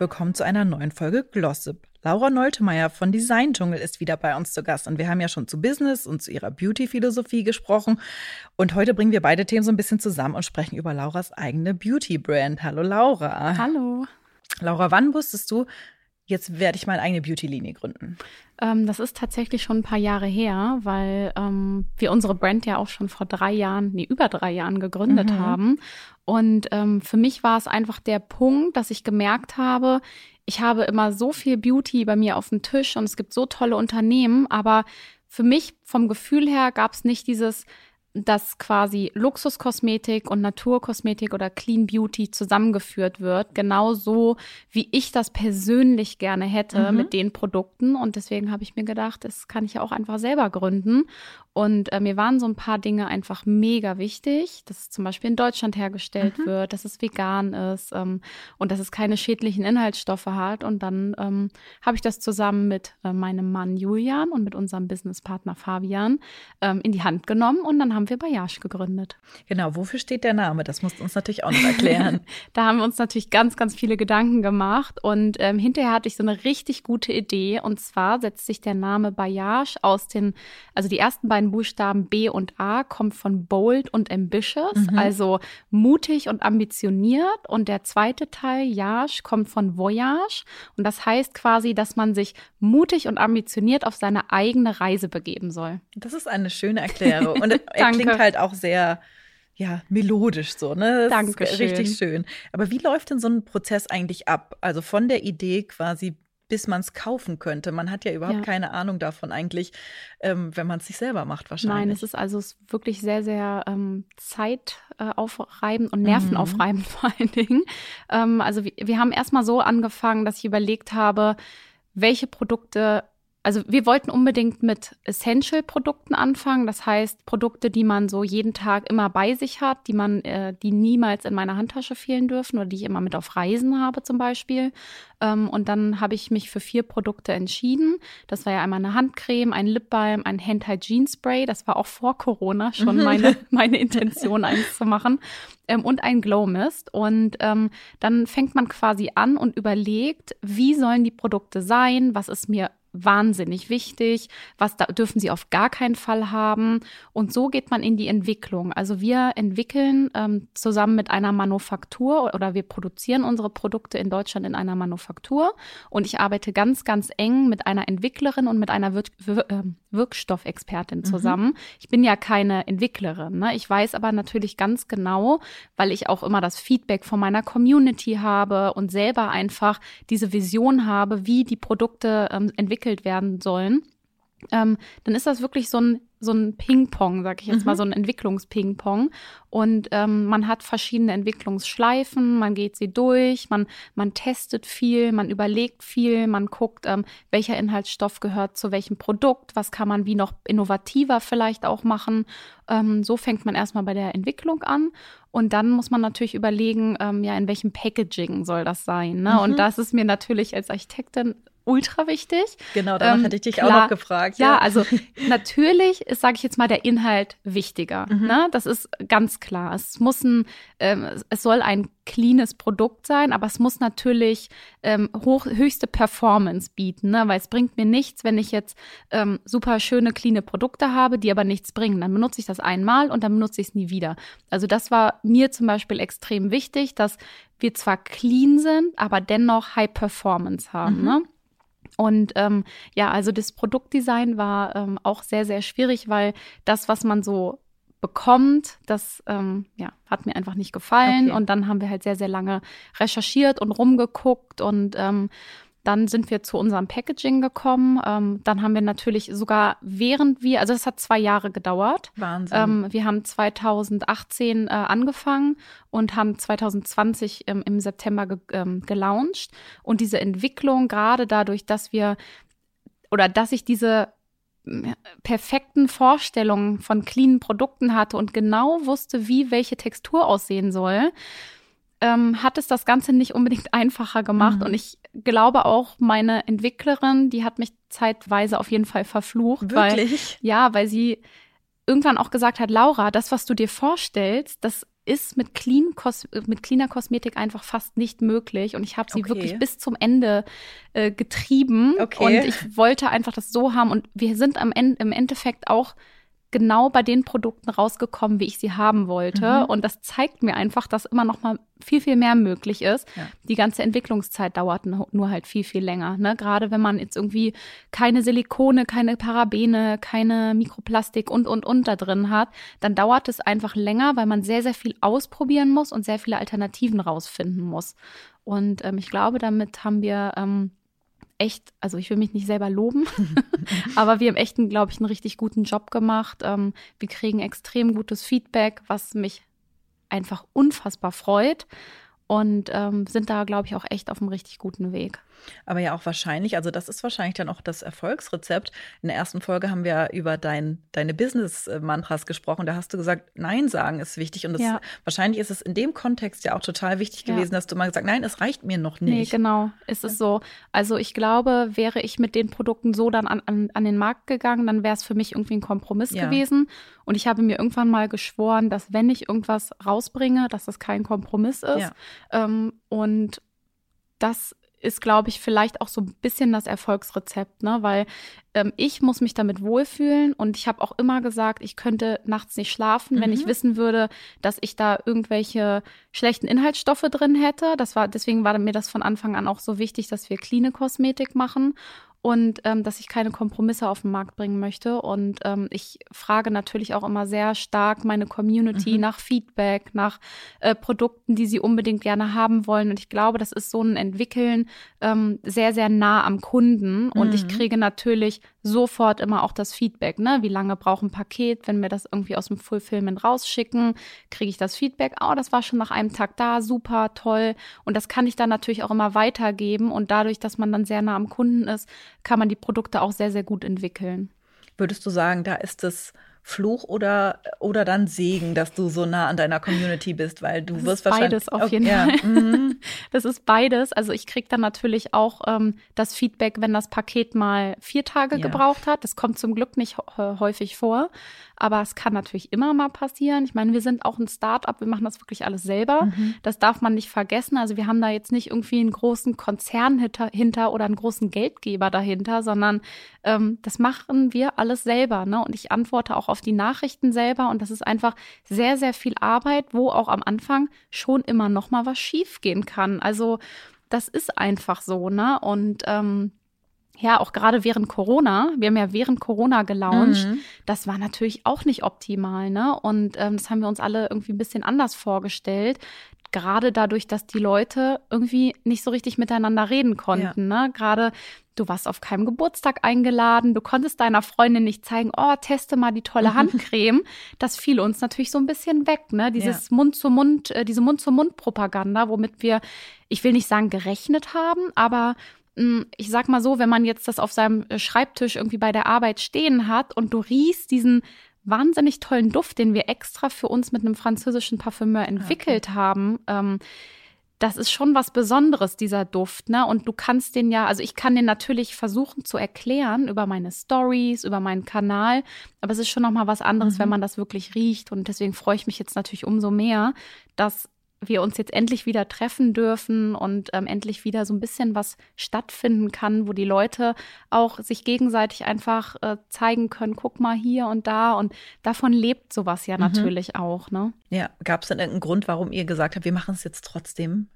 Willkommen zu einer neuen Folge Glossip. Laura Neutemeyer von Design Dschungel ist wieder bei uns zu Gast und wir haben ja schon zu Business und zu ihrer Beauty-Philosophie gesprochen und heute bringen wir beide Themen so ein bisschen zusammen und sprechen über Lauras eigene Beauty-Brand. Hallo Laura. Hallo. Laura, wann wusstest du, jetzt werde ich meine eigene Beauty-Linie gründen? Ähm, das ist tatsächlich schon ein paar Jahre her, weil ähm, wir unsere Brand ja auch schon vor drei Jahren, nee, über drei Jahren gegründet mhm. haben. Und ähm, für mich war es einfach der Punkt, dass ich gemerkt habe, ich habe immer so viel Beauty bei mir auf dem Tisch und es gibt so tolle Unternehmen, aber für mich vom Gefühl her gab es nicht dieses, dass quasi Luxuskosmetik und Naturkosmetik oder Clean Beauty zusammengeführt wird, genauso wie ich das persönlich gerne hätte mhm. mit den Produkten. Und deswegen habe ich mir gedacht, das kann ich ja auch einfach selber gründen. Und äh, mir waren so ein paar Dinge einfach mega wichtig, dass es zum Beispiel in Deutschland hergestellt mhm. wird, dass es vegan ist ähm, und dass es keine schädlichen Inhaltsstoffe hat. Und dann ähm, habe ich das zusammen mit äh, meinem Mann Julian und mit unserem Businesspartner Fabian ähm, in die Hand genommen und dann haben wir Bayage gegründet. Genau, wofür steht der Name? Das musst du uns natürlich auch noch erklären. da haben wir uns natürlich ganz, ganz viele Gedanken gemacht und ähm, hinterher hatte ich so eine richtig gute Idee und zwar setzt sich der Name Bayage aus den, also die ersten beiden beiden Buchstaben B und A kommt von bold und ambitious, mhm. also mutig und ambitioniert. Und der zweite Teil, Yage, kommt von voyage. Und das heißt quasi, dass man sich mutig und ambitioniert auf seine eigene Reise begeben soll. Das ist eine schöne Erklärung. Und er klingt halt auch sehr ja, melodisch so, ne? Das Danke. Richtig schön. Aber wie läuft denn so ein Prozess eigentlich ab? Also von der Idee quasi bis man es kaufen könnte. Man hat ja überhaupt ja. keine Ahnung davon eigentlich, ähm, wenn man es sich selber macht wahrscheinlich. Nein, es ist also wirklich sehr, sehr ähm, zeitaufreibend und nervenaufreibend mhm. vor allen Dingen. Ähm, also wir, wir haben erstmal so angefangen, dass ich überlegt habe, welche Produkte also wir wollten unbedingt mit Essential-Produkten anfangen. Das heißt, Produkte, die man so jeden Tag immer bei sich hat, die man, äh, die niemals in meiner Handtasche fehlen dürfen oder die ich immer mit auf Reisen habe zum Beispiel. Ähm, und dann habe ich mich für vier Produkte entschieden. Das war ja einmal eine Handcreme, ein Lipbalm, ein Hand Hygiene Spray. Das war auch vor Corona schon mhm. meine, meine Intention, eins zu machen. Ähm, und ein Glow Mist. Und ähm, dann fängt man quasi an und überlegt, wie sollen die Produkte sein? Was ist mir wahnsinnig wichtig, was da dürfen sie auf gar keinen Fall haben. Und so geht man in die Entwicklung. Also wir entwickeln ähm, zusammen mit einer Manufaktur oder wir produzieren unsere Produkte in Deutschland in einer Manufaktur. Und ich arbeite ganz, ganz eng mit einer Entwicklerin und mit einer Wir Wir ähm, Wirkstoffexpertin mhm. zusammen. Mhm. Ich bin ja keine Entwicklerin. Ne? Ich weiß aber natürlich ganz genau, weil ich auch immer das Feedback von meiner Community habe und selber einfach diese Vision habe, wie die Produkte ähm, entwickelt entwickelt werden sollen, ähm, dann ist das wirklich so ein so ein Ping-Pong, sag ich jetzt mhm. mal, so ein Entwicklungs-Ping-Pong. Und ähm, man hat verschiedene Entwicklungsschleifen, man geht sie durch, man, man testet viel, man überlegt viel, man guckt, ähm, welcher Inhaltsstoff gehört zu welchem Produkt, was kann man wie noch innovativer vielleicht auch machen. Ähm, so fängt man erstmal bei der Entwicklung an. Und dann muss man natürlich überlegen, ähm, ja, in welchem Packaging soll das sein. Ne? Mhm. Und das ist mir natürlich als Architektin ultra wichtig. Genau, danach ähm, hätte ich dich klar, auch noch gefragt. Ja, ja also natürlich ist, sage ich jetzt mal, der Inhalt wichtiger. Mhm. Ne? Das ist ganz klar. Es muss ein, ähm, es soll ein cleanes Produkt sein, aber es muss natürlich ähm, hoch, höchste Performance bieten, ne? weil es bringt mir nichts, wenn ich jetzt ähm, super schöne, cleane Produkte habe, die aber nichts bringen. Dann benutze ich das einmal und dann benutze ich es nie wieder. Also das war mir zum Beispiel extrem wichtig, dass wir zwar clean sind, aber dennoch High Performance haben. Mhm. Ne? Und ähm, ja, also das Produktdesign war ähm, auch sehr, sehr schwierig, weil das, was man so bekommt, das ähm, ja, hat mir einfach nicht gefallen. Okay. Und dann haben wir halt sehr, sehr lange recherchiert und rumgeguckt und ähm, dann sind wir zu unserem Packaging gekommen. Ähm, dann haben wir natürlich sogar während wir, also es hat zwei Jahre gedauert. Wahnsinn. Ähm, wir haben 2018 äh, angefangen und haben 2020 ähm, im September ge ähm, gelauncht. Und diese Entwicklung, gerade dadurch, dass wir oder dass ich diese perfekten Vorstellungen von cleanen Produkten hatte und genau wusste, wie welche Textur aussehen soll, ähm, hat es das Ganze nicht unbedingt einfacher gemacht. Mhm. Und ich glaube auch, meine Entwicklerin, die hat mich zeitweise auf jeden Fall verflucht. Wirklich? Weil, ja, weil sie irgendwann auch gesagt hat, Laura, das, was du dir vorstellst, das ist mit, clean Kos mit cleaner Kosmetik einfach fast nicht möglich. Und ich habe sie okay. wirklich bis zum Ende äh, getrieben. Okay. Und ich wollte einfach das so haben. Und wir sind am Ende, im Endeffekt auch genau bei den Produkten rausgekommen, wie ich sie haben wollte. Mhm. Und das zeigt mir einfach, dass immer noch mal viel, viel mehr möglich ist. Ja. Die ganze Entwicklungszeit dauert nur halt viel, viel länger. Ne? Gerade wenn man jetzt irgendwie keine Silikone, keine Parabene, keine Mikroplastik und, und, und da drin hat, dann dauert es einfach länger, weil man sehr, sehr viel ausprobieren muss und sehr viele Alternativen rausfinden muss. Und ähm, ich glaube, damit haben wir ähm, echt, also ich will mich nicht selber loben, aber wir haben echt, glaube ich, einen richtig guten Job gemacht. Ähm, wir kriegen extrem gutes Feedback, was mich einfach unfassbar freut und ähm, sind da, glaube ich, auch echt auf einem richtig guten Weg. Aber ja auch wahrscheinlich, also das ist wahrscheinlich dann auch das Erfolgsrezept. In der ersten Folge haben wir über dein, deine Business-Mantras gesprochen. Da hast du gesagt, Nein sagen ist wichtig. Und das, ja. wahrscheinlich ist es in dem Kontext ja auch total wichtig ja. gewesen, dass du mal gesagt nein, es reicht mir noch nicht. Nee, genau, ist es so. Also ich glaube, wäre ich mit den Produkten so dann an, an, an den Markt gegangen, dann wäre es für mich irgendwie ein Kompromiss ja. gewesen. Und ich habe mir irgendwann mal geschworen, dass wenn ich irgendwas rausbringe, dass das kein Kompromiss ist. Ähm, und das ist, glaube ich, vielleicht auch so ein bisschen das Erfolgsrezept, ne? Weil ähm, ich muss mich damit wohlfühlen und ich habe auch immer gesagt, ich könnte nachts nicht schlafen, mhm. wenn ich mhm. wissen würde, dass ich da irgendwelche schlechten Inhaltsstoffe drin hätte. Das war deswegen war mir das von Anfang an auch so wichtig, dass wir cleane Kosmetik machen und ähm, dass ich keine Kompromisse auf den Markt bringen möchte. Und ähm, ich frage natürlich auch immer sehr stark meine Community mhm. nach Feedback, nach äh, Produkten, die sie unbedingt gerne haben wollen. Und ich glaube, das ist so ein Entwickeln ähm, sehr, sehr nah am Kunden. Und mhm. ich kriege natürlich sofort immer auch das Feedback, ne? Wie lange braucht ein Paket, wenn wir das irgendwie aus dem Fulfillment rausschicken, kriege ich das Feedback, oh, das war schon nach einem Tag da, super, toll. Und das kann ich dann natürlich auch immer weitergeben. Und dadurch, dass man dann sehr nah am Kunden ist, kann man die Produkte auch sehr, sehr gut entwickeln. Würdest du sagen, da ist es Fluch oder, oder dann Segen, dass du so nah an deiner Community bist, weil du das wirst ist Beides auf jeden okay, Fall. Ja. Mhm. Das ist beides. Also ich kriege dann natürlich auch ähm, das Feedback, wenn das Paket mal vier Tage ja. gebraucht hat. Das kommt zum Glück nicht häufig vor. Aber es kann natürlich immer mal passieren. Ich meine, wir sind auch ein Start-up, wir machen das wirklich alles selber. Mhm. Das darf man nicht vergessen. Also wir haben da jetzt nicht irgendwie einen großen Konzern hinter, hinter oder einen großen Geldgeber dahinter, sondern ähm, das machen wir alles selber. Ne? Und ich antworte auch auf die Nachrichten selber. Und das ist einfach sehr, sehr viel Arbeit, wo auch am Anfang schon immer noch mal was schiefgehen kann. Also das ist einfach so, ne? Und ähm, ja, auch gerade während Corona, wir haben ja während Corona gelauncht, mhm. das war natürlich auch nicht optimal, ne? Und ähm, das haben wir uns alle irgendwie ein bisschen anders vorgestellt. Gerade dadurch, dass die Leute irgendwie nicht so richtig miteinander reden konnten, ja. ne? Gerade du warst auf keinem Geburtstag eingeladen, du konntest deiner Freundin nicht zeigen, oh, teste mal die tolle Handcreme. Das fiel uns natürlich so ein bisschen weg, ne? Dieses ja. Mund zu Mund, äh, diese Mund zu Mund Propaganda, womit wir, ich will nicht sagen gerechnet haben, aber hm, ich sag mal so, wenn man jetzt das auf seinem äh, Schreibtisch irgendwie bei der Arbeit stehen hat und du riechst diesen wahnsinnig tollen Duft, den wir extra für uns mit einem französischen Parfümeur entwickelt okay. haben, ähm, das ist schon was Besonderes, dieser Duft, ne? Und du kannst den ja, also ich kann den natürlich versuchen zu erklären über meine Stories, über meinen Kanal, aber es ist schon noch mal was anderes, mhm. wenn man das wirklich riecht. Und deswegen freue ich mich jetzt natürlich umso mehr, dass wir uns jetzt endlich wieder treffen dürfen und ähm, endlich wieder so ein bisschen was stattfinden kann, wo die Leute auch sich gegenseitig einfach äh, zeigen können, guck mal hier und da und davon lebt sowas ja mhm. natürlich auch, ne? Ja, gab es denn irgendeinen Grund, warum ihr gesagt habt, wir machen es jetzt trotzdem?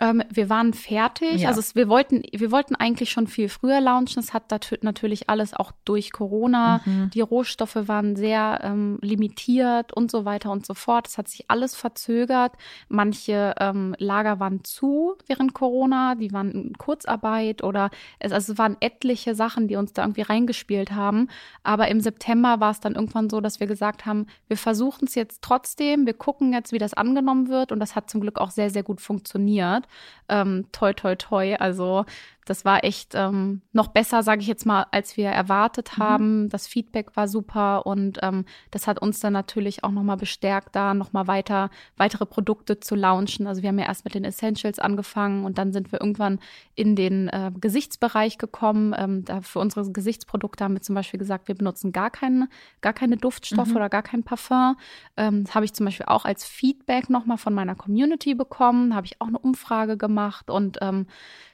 Ähm, wir waren fertig. Ja. Also es, wir wollten, wir wollten eigentlich schon viel früher launchen. Es hat natürlich alles auch durch Corona. Mhm. Die Rohstoffe waren sehr ähm, limitiert und so weiter und so fort. Es hat sich alles verzögert. Manche ähm, Lager waren zu während Corona, die waren in Kurzarbeit oder es, also es waren etliche Sachen, die uns da irgendwie reingespielt haben. Aber im September war es dann irgendwann so, dass wir gesagt haben, wir versuchen es jetzt trotzdem. Wir gucken jetzt, wie das angenommen wird. Und das hat zum Glück auch sehr, sehr gut funktioniert. Ähm, toi, toi, toi. Also das war echt ähm, noch besser, sage ich jetzt mal, als wir erwartet mhm. haben. Mhm. Das Feedback war super und ähm, das hat uns dann natürlich auch nochmal bestärkt, da nochmal weiter weitere Produkte zu launchen. Also wir haben ja erst mit den Essentials angefangen und dann sind wir irgendwann in den äh, Gesichtsbereich gekommen. Ähm, da für unsere Gesichtsprodukte haben wir zum Beispiel gesagt, wir benutzen gar keine, gar keine Duftstoffe mhm. oder gar kein Parfum. Ähm, das habe ich zum Beispiel auch als Feedback nochmal von meiner Community bekommen. Habe ich auch eine Umfrage gemacht und ähm,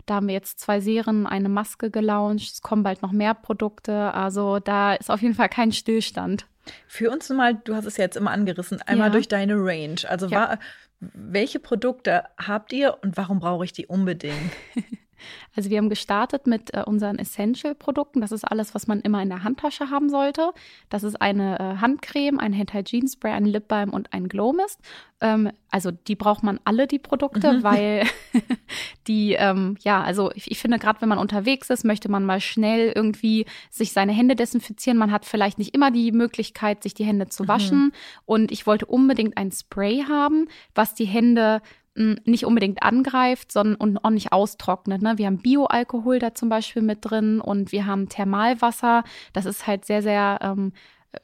da haben wir jetzt zwei Serien, eine Maske gelauncht. Es kommen bald noch mehr Produkte. Also da ist auf jeden Fall kein Stillstand. Für uns mal, du hast es jetzt immer angerissen, einmal ja. durch deine Range. Also ja. war, welche Produkte habt ihr und warum brauche ich die unbedingt? Also wir haben gestartet mit äh, unseren Essential-Produkten. Das ist alles, was man immer in der Handtasche haben sollte. Das ist eine äh, Handcreme, ein Hand-Hygiene-Spray, ein Lip Balm und ein Glow Mist. Ähm, also die braucht man alle, die Produkte, mhm. weil die, ähm, ja, also ich, ich finde, gerade wenn man unterwegs ist, möchte man mal schnell irgendwie sich seine Hände desinfizieren. Man hat vielleicht nicht immer die Möglichkeit, sich die Hände zu waschen. Mhm. Und ich wollte unbedingt ein Spray haben, was die Hände nicht unbedingt angreift, sondern und auch nicht austrocknet. Ne? Wir haben Bioalkohol da zum Beispiel mit drin und wir haben Thermalwasser. Das ist halt sehr, sehr ähm,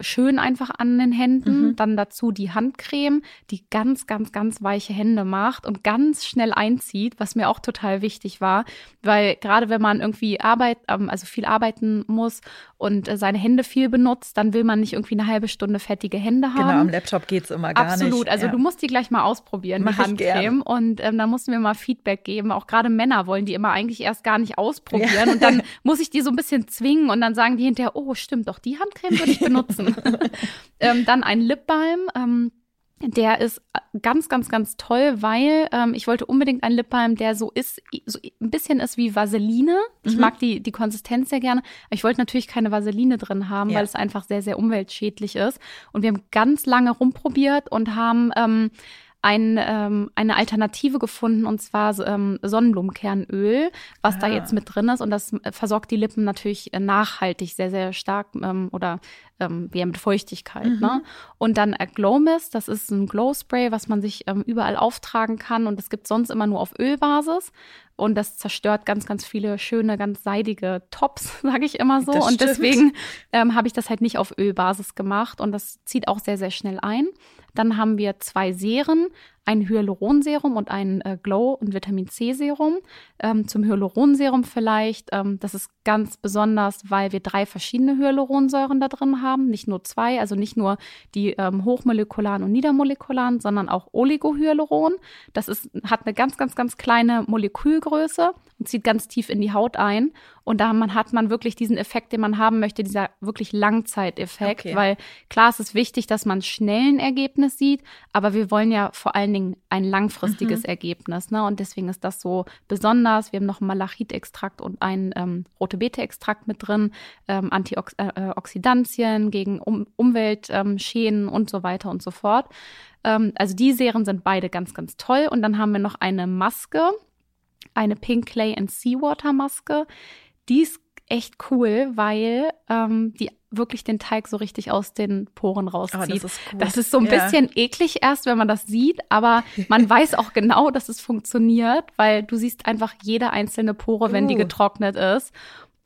schön einfach an den Händen. Mhm. Dann dazu die Handcreme, die ganz, ganz, ganz weiche Hände macht und ganz schnell einzieht, was mir auch total wichtig war, weil gerade wenn man irgendwie Arbeit, ähm, also viel arbeiten muss und äh, seine Hände viel benutzt, dann will man nicht irgendwie eine halbe Stunde fettige Hände haben. Genau, am Laptop geht es immer gar Absolut. nicht. Absolut, also ja. du musst die gleich mal ausprobieren, Mach die Handcreme. Und ähm, da mussten wir mal Feedback geben. Auch gerade Männer wollen die immer eigentlich erst gar nicht ausprobieren. Ja. Und dann muss ich die so ein bisschen zwingen und dann sagen die hinterher, oh, stimmt, doch, die Handcreme würde ich benutzen nutzen. ähm, dann ein Lipbalm. Ähm, der ist ganz, ganz, ganz toll, weil ähm, ich wollte unbedingt einen Lipbalm, der so ist, so ein bisschen ist wie Vaseline. Ich mhm. mag die, die Konsistenz sehr gerne. Aber ich wollte natürlich keine Vaseline drin haben, ja. weil es einfach sehr, sehr umweltschädlich ist. Und wir haben ganz lange rumprobiert und haben ähm, ein, ähm, eine Alternative gefunden und zwar ähm, Sonnenblumenkernöl, was ah. da jetzt mit drin ist und das versorgt die Lippen natürlich nachhaltig sehr, sehr stark ähm, oder ähm, ja, mit Feuchtigkeit. Mhm. Ne? Und dann Glow Mist, das ist ein Glow Spray, was man sich ähm, überall auftragen kann und das gibt sonst immer nur auf Ölbasis und das zerstört ganz, ganz viele schöne, ganz seidige Tops, sage ich immer so. Das und deswegen ähm, habe ich das halt nicht auf Ölbasis gemacht und das zieht auch sehr, sehr schnell ein. Dann haben wir zwei Serien, ein Hyaluronserum und ein äh, Glow- und Vitamin C-Serum. Ähm, zum Hyaluronserum vielleicht, ähm, das ist ganz besonders, weil wir drei verschiedene Hyaluronsäuren da drin haben, nicht nur zwei, also nicht nur die ähm, hochmolekularen und niedermolekularen, sondern auch Oligohyaluron. Das ist, hat eine ganz, ganz, ganz kleine Molekülgröße und zieht ganz tief in die Haut ein. Und da man, hat man wirklich diesen Effekt, den man haben möchte, dieser wirklich Langzeiteffekt, okay. weil klar, es ist wichtig, dass man schnell ein Ergebnis sieht, aber wir wollen ja vor allen Dingen ein langfristiges mhm. Ergebnis. Ne? Und deswegen ist das so besonders. Wir haben noch einen Malachitextrakt und einen ähm, rote Beete-Extrakt mit drin, ähm, Antioxidantien gegen um Umweltschäden ähm, und so weiter und so fort. Ähm, also die Serien sind beide ganz, ganz toll. Und dann haben wir noch eine Maske, eine Pink Clay and Seawater Maske. Die ist echt cool, weil ähm, die wirklich den Teig so richtig aus den Poren rauszieht. Oh, das, ist das, ist so ein ja. bisschen eklig erst, wenn man das sieht, aber man weiß auch genau, dass es funktioniert, weil du siehst einfach jede einzelne Pore, wenn uh. die getrocknet ist.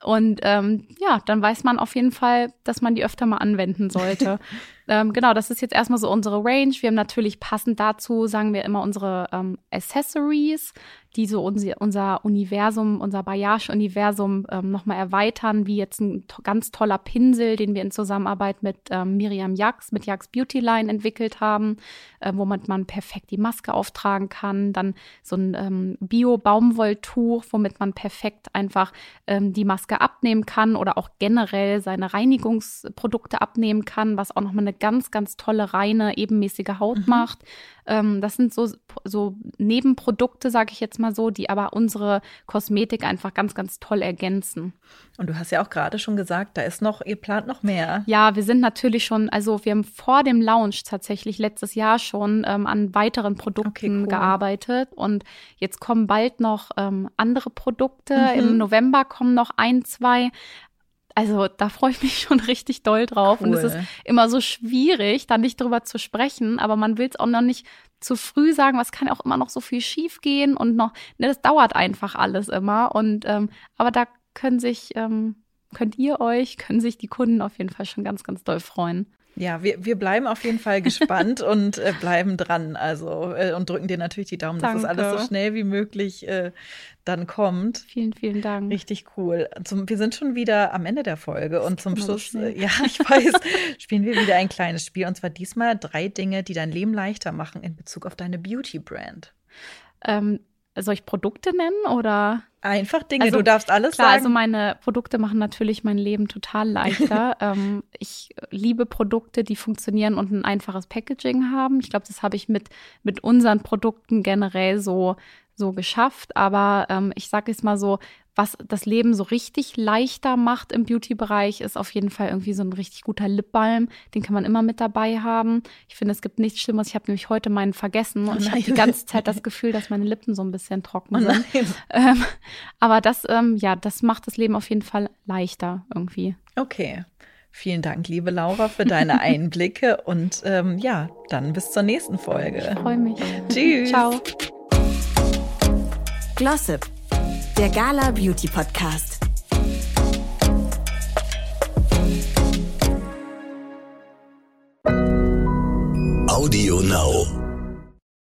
Und ähm, ja, dann weiß man auf jeden Fall, dass man die öfter mal anwenden sollte. ähm, genau, das ist jetzt erstmal so unsere Range. Wir haben natürlich passend dazu, sagen wir immer, unsere ähm, Accessories die so unser, unser Universum, unser Bayash-Universum ähm, nochmal erweitern, wie jetzt ein to ganz toller Pinsel, den wir in Zusammenarbeit mit ähm, Miriam Jax, mit Jax Beauty Line entwickelt haben, äh, womit man perfekt die Maske auftragen kann. Dann so ein ähm, Bio-Baumwolltuch, womit man perfekt einfach ähm, die Maske abnehmen kann oder auch generell seine Reinigungsprodukte abnehmen kann, was auch nochmal eine ganz, ganz tolle, reine, ebenmäßige Haut mhm. macht. Ähm, das sind so, so Nebenprodukte, sage ich jetzt mal so, die aber unsere Kosmetik einfach ganz, ganz toll ergänzen. Und du hast ja auch gerade schon gesagt, da ist noch, ihr plant noch mehr. Ja, wir sind natürlich schon, also wir haben vor dem Launch tatsächlich letztes Jahr schon ähm, an weiteren Produkten okay, cool. gearbeitet und jetzt kommen bald noch ähm, andere Produkte. Mhm. Im November kommen noch ein, zwei. Also da freue ich mich schon richtig doll drauf. Cool. Und es ist immer so schwierig, da nicht drüber zu sprechen, aber man will es auch noch nicht zu früh sagen, was kann ja auch immer noch so viel schief gehen und noch, ne, das dauert einfach alles immer. Und ähm, aber da können sich, ähm, könnt ihr euch, können sich die Kunden auf jeden Fall schon ganz, ganz doll freuen. Ja, wir, wir bleiben auf jeden Fall gespannt und äh, bleiben dran. Also äh, und drücken dir natürlich die Daumen, Danke. dass das alles so schnell wie möglich äh, dann kommt. Vielen, vielen Dank. Richtig cool. Zum, wir sind schon wieder am Ende der Folge und zum Schluss, so ja, ich weiß, spielen wir wieder ein kleines Spiel und zwar diesmal drei Dinge, die dein Leben leichter machen in Bezug auf deine Beauty-Brand. Ähm, soll ich Produkte nennen oder? Einfach Dinge, also, du darfst alles klar, sagen. Also meine Produkte machen natürlich mein Leben total leichter. ähm, ich liebe Produkte, die funktionieren und ein einfaches Packaging haben. Ich glaube, das habe ich mit, mit unseren Produkten generell so so geschafft. Aber ähm, ich sage jetzt mal so, was das Leben so richtig leichter macht im Beauty-Bereich, ist auf jeden Fall irgendwie so ein richtig guter Lipbalm. Den kann man immer mit dabei haben. Ich finde, es gibt nichts Schlimmes. Ich habe nämlich heute meinen vergessen und oh ich habe die ganze Zeit das Gefühl, dass meine Lippen so ein bisschen trocken oh sind. Ähm, aber das, ähm, ja, das macht das Leben auf jeden Fall leichter irgendwie. Okay. Vielen Dank, liebe Laura, für deine Einblicke und ähm, ja, dann bis zur nächsten Folge. Ich freue mich. Tschüss. Ciao. Glossip, der Gala Beauty Podcast. Audio Now.